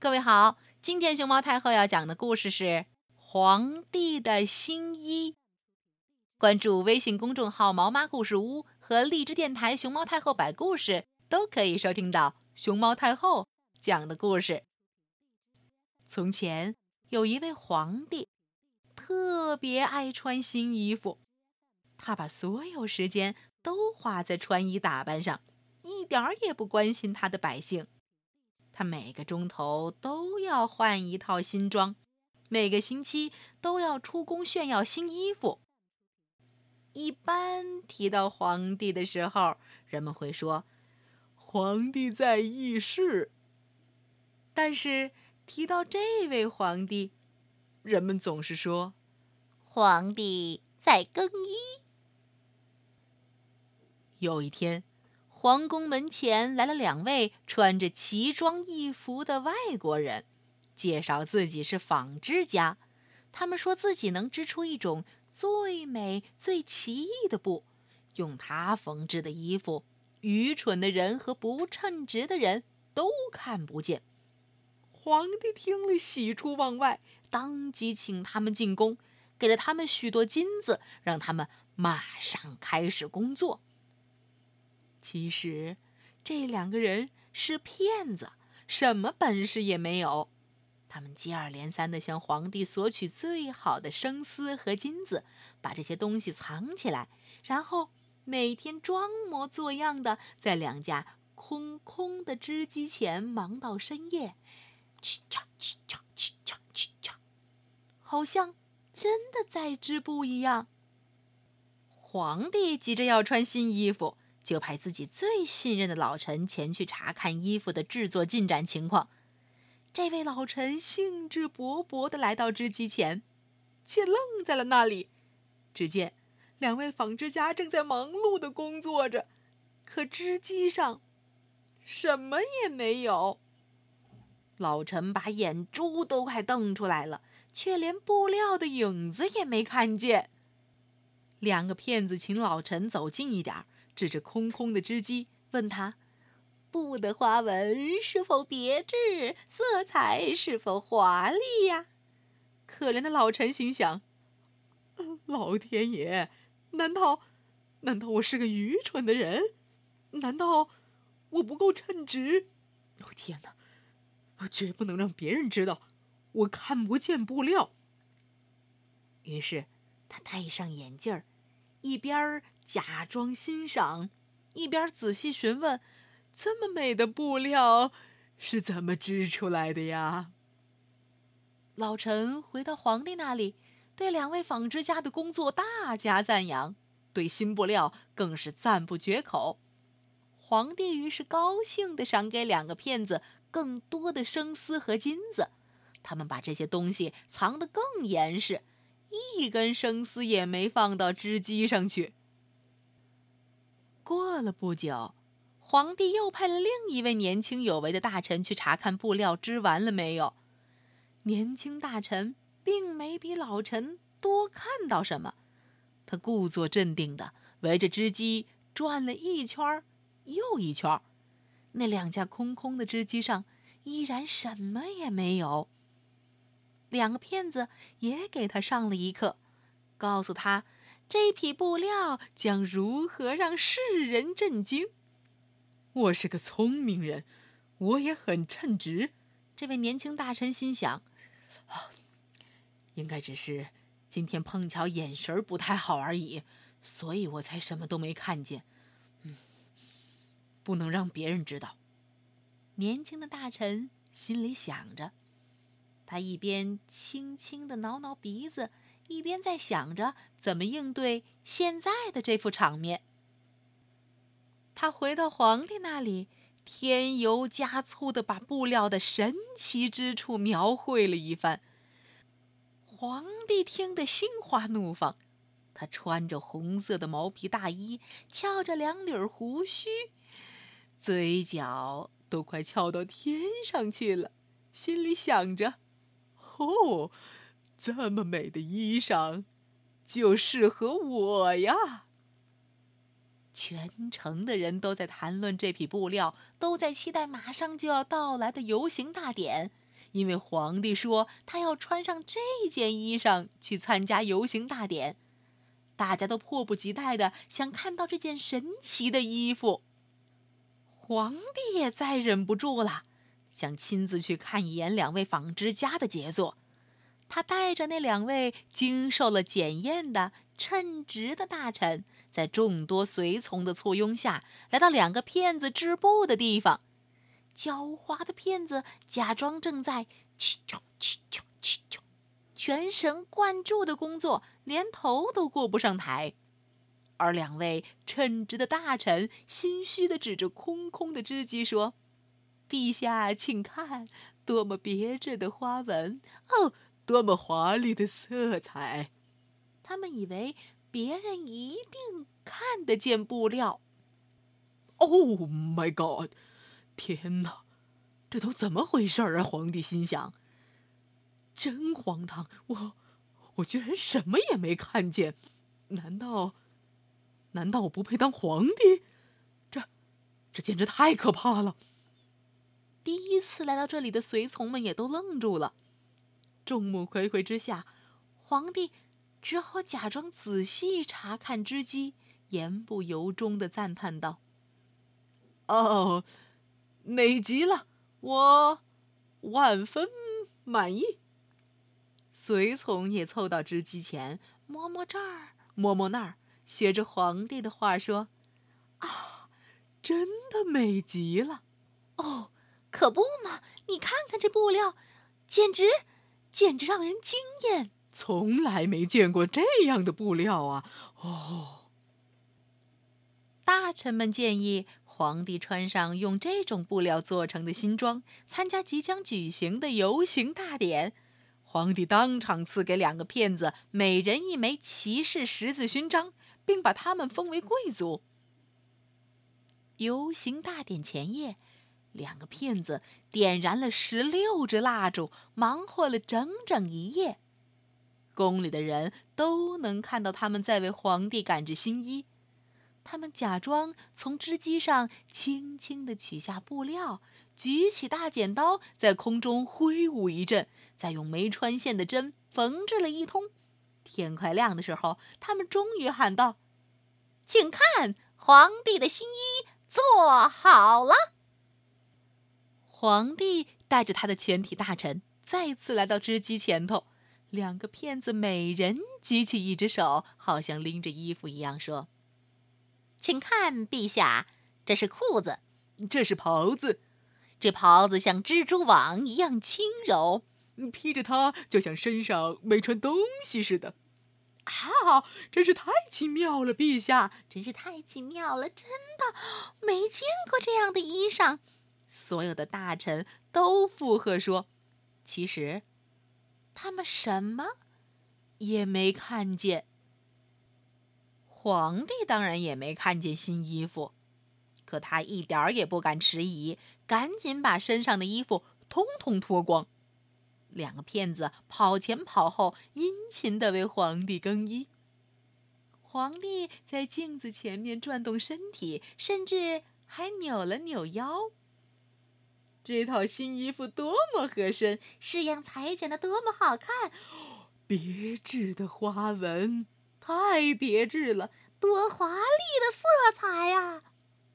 各位好，今天熊猫太后要讲的故事是《皇帝的新衣》。关注微信公众号“毛妈故事屋”和荔枝电台“熊猫太后摆故事”，都可以收听到熊猫太后讲的故事。从前有一位皇帝，特别爱穿新衣服，他把所有时间都花在穿衣打扮上，一点儿也不关心他的百姓。他每个钟头都要换一套新装，每个星期都要出宫炫耀新衣服。一般提到皇帝的时候，人们会说：“皇帝在议事。”但是提到这位皇帝，人们总是说：“皇帝在更衣。”有一天。皇宫门前来了两位穿着奇装异服的外国人，介绍自己是纺织家。他们说自己能织出一种最美、最奇异的布，用它缝制的衣服，愚蠢的人和不称职的人都看不见。皇帝听了，喜出望外，当即请他们进宫，给了他们许多金子，让他们马上开始工作。其实，这两个人是骗子，什么本事也没有。他们接二连三地向皇帝索取最好的生丝和金子，把这些东西藏起来，然后每天装模作样的在两架空空的织机前忙到深夜，嘁嚓嘁嚓嘁嚓嘁嚓，好像真的在织布一样。皇帝急着要穿新衣服。就派自己最信任的老臣前去查看衣服的制作进展情况。这位老臣兴致勃勃地来到织机前，却愣在了那里。只见两位纺织家正在忙碌地工作着，可织机上什么也没有。老臣把眼珠都快瞪出来了，却连布料的影子也没看见。两个骗子请老臣走近一点儿。指着空空的织机，问他：“布的花纹是否别致？色彩是否华丽呀？”可怜的老臣心想：“老天爷，难道，难道我是个愚蠢的人？难道我不够称职？哦天哪！我绝不能让别人知道我看不见布料。”于是他戴上眼镜。一边假装欣赏，一边仔细询问：“这么美的布料是怎么织出来的呀？”老臣回到皇帝那里，对两位纺织家的工作大加赞扬，对新布料更是赞不绝口。皇帝于是高兴地赏给两个骗子更多的生丝和金子，他们把这些东西藏得更严实。一根生丝也没放到织机上去。过了不久，皇帝又派了另一位年轻有为的大臣去查看布料织完了没有。年轻大臣并没比老臣多看到什么，他故作镇定的围着织机转了一圈又一圈，那两架空空的织机上依然什么也没有。两个骗子也给他上了一课，告诉他这匹布料将如何让世人震惊。我是个聪明人，我也很称职。这位年轻大臣心想：啊，应该只是今天碰巧眼神不太好而已，所以我才什么都没看见。嗯，不能让别人知道。年轻的大臣心里想着。他一边轻轻的挠挠鼻子，一边在想着怎么应对现在的这副场面。他回到皇帝那里，添油加醋的把布料的神奇之处描绘了一番。皇帝听得心花怒放，他穿着红色的毛皮大衣，翘着两缕胡须，嘴角都快翘到天上去了，心里想着。哦，这么美的衣裳，就适合我呀！全城的人都在谈论这匹布料，都在期待马上就要到来的游行大典。因为皇帝说他要穿上这件衣裳去参加游行大典。大家都迫不及待的想看到这件神奇的衣服。皇帝也再忍不住了，想亲自去看一眼两位纺织家的杰作。他带着那两位经受了检验的称职的大臣，在众多随从的簇拥下来到两个骗子织布的地方。狡猾的骗子假装正在去啾去啾去啾，全神贯注的工作，连头都过不上台。而两位称职的大臣心虚的指着空空的织机说：“陛下，请看，多么别致的花纹哦，多么华丽的色彩！”他们以为别人一定看得见布料。Oh my God！天哪，这都怎么回事啊？皇帝心想：“真荒唐！我，我居然什么也没看见。难道，难道我不配当皇帝？这，这简直太可怕了！”第一次来到这里的随从们也都愣住了。众目睽睽之下，皇帝只好假装仔细查看织机，言不由衷的赞叹道：“哦。”美极了，我万分满意。随从也凑到织机前，摸摸这儿，摸摸那儿，学着皇帝的话说：“啊，真的美极了！哦，可不嘛！你看看这布料，简直，简直让人惊艳！从来没见过这样的布料啊！哦，大臣们建议。皇帝穿上用这种布料做成的新装，参加即将举行的游行大典。皇帝当场赐给两个骗子每人一枚骑士十字勋章，并把他们封为贵族。游行大典前夜，两个骗子点燃了十六支蜡烛，忙活了整整一夜。宫里的人都能看到他们在为皇帝赶制新衣。他们假装从织机上轻轻地取下布料，举起大剪刀，在空中挥舞一阵，再用没穿线的针缝制了一通。天快亮的时候，他们终于喊道：“请看，皇帝的新衣做好了。”皇帝带着他的全体大臣再次来到织机前头，两个骗子每人举起一只手，好像拎着衣服一样，说。请看，陛下，这是裤子，这是袍子。这袍子像蜘蛛网一样轻柔，披着它就像身上没穿东西似的。啊，真是太奇妙了，陛下，真是太奇妙了，真的没见过这样的衣裳。所有的大臣都附和说：“其实，他们什么也没看见。”皇帝当然也没看见新衣服，可他一点儿也不敢迟疑，赶紧把身上的衣服通通脱光。两个骗子跑前跑后，殷勤地为皇帝更衣。皇帝在镜子前面转动身体，甚至还扭了扭腰。这套新衣服多么合身，式样裁剪的多么好看，别致的花纹。太别致了，多华丽的色彩呀！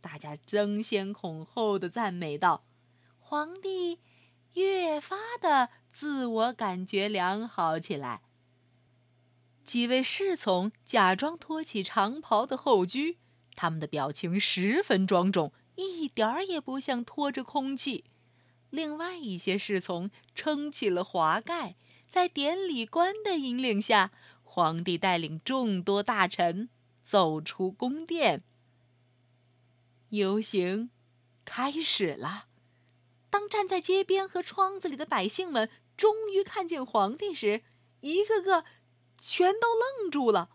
大家争先恐后的赞美道。皇帝越发的自我感觉良好起来。几位侍从假装托起长袍的后裾，他们的表情十分庄重，一点儿也不像拖着空气。另外一些侍从撑起了华盖，在典礼官的引领下。皇帝带领众多大臣走出宫殿，游行开始了。当站在街边和窗子里的百姓们终于看见皇帝时，一个个全都愣住了。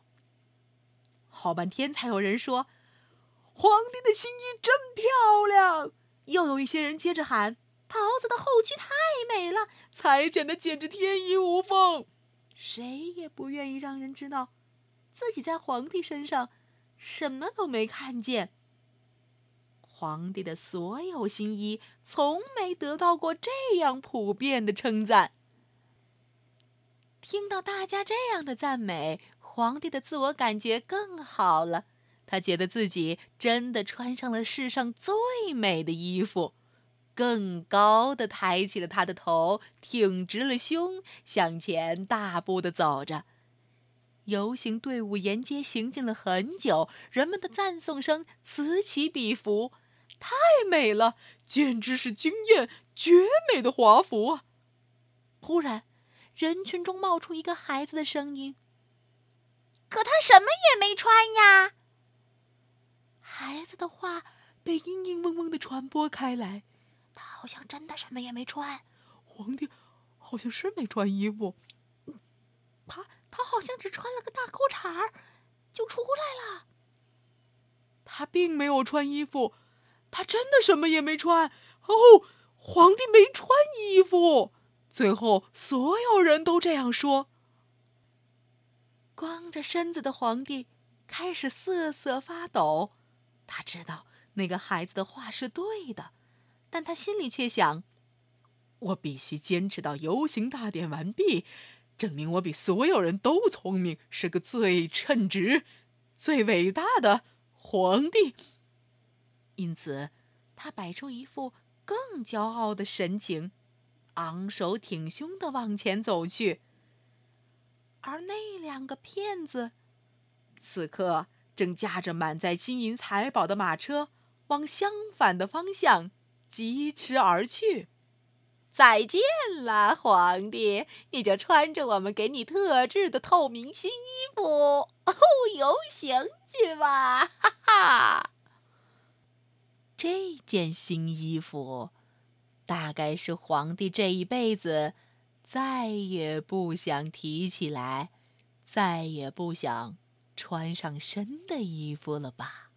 好半天才有人说：“皇帝的新衣真漂亮！”又有一些人接着喊：“袍子的后裾太美了，裁剪的简直天衣无缝。”谁也不愿意让人知道，自己在皇帝身上什么都没看见。皇帝的所有新衣从没得到过这样普遍的称赞。听到大家这样的赞美，皇帝的自我感觉更好了。他觉得自己真的穿上了世上最美的衣服，更高的抬起了他的头，挺直了胸，向前大步的走着。游行队伍沿街行进了很久，人们的赞颂声此起彼伏。太美了，简直是惊艳绝美的华服啊！忽然，人群中冒出一个孩子的声音：“可他什么也没穿呀！”孩子的话被嘤嘤嗡嗡的传播开来，他好像真的什么也没穿。皇帝好像是没穿衣服，他他好像只穿了个大裤衩儿就出来了。他并没有穿衣服。他真的什么也没穿哦，皇帝没穿衣服。最后，所有人都这样说。光着身子的皇帝开始瑟瑟发抖。他知道那个孩子的话是对的，但他心里却想：我必须坚持到游行大典完毕，证明我比所有人都聪明，是个最称职、最伟大的皇帝。因此，他摆出一副更骄傲的神情，昂首挺胸的往前走去。而那两个骗子，此刻正驾着满载金银财宝的马车，往相反的方向疾驰而去。再见了，皇帝！你就穿着我们给你特制的透明新衣服，哦，游行去吧！哈哈。这件新衣服，大概是皇帝这一辈子再也不想提起来、再也不想穿上身的衣服了吧。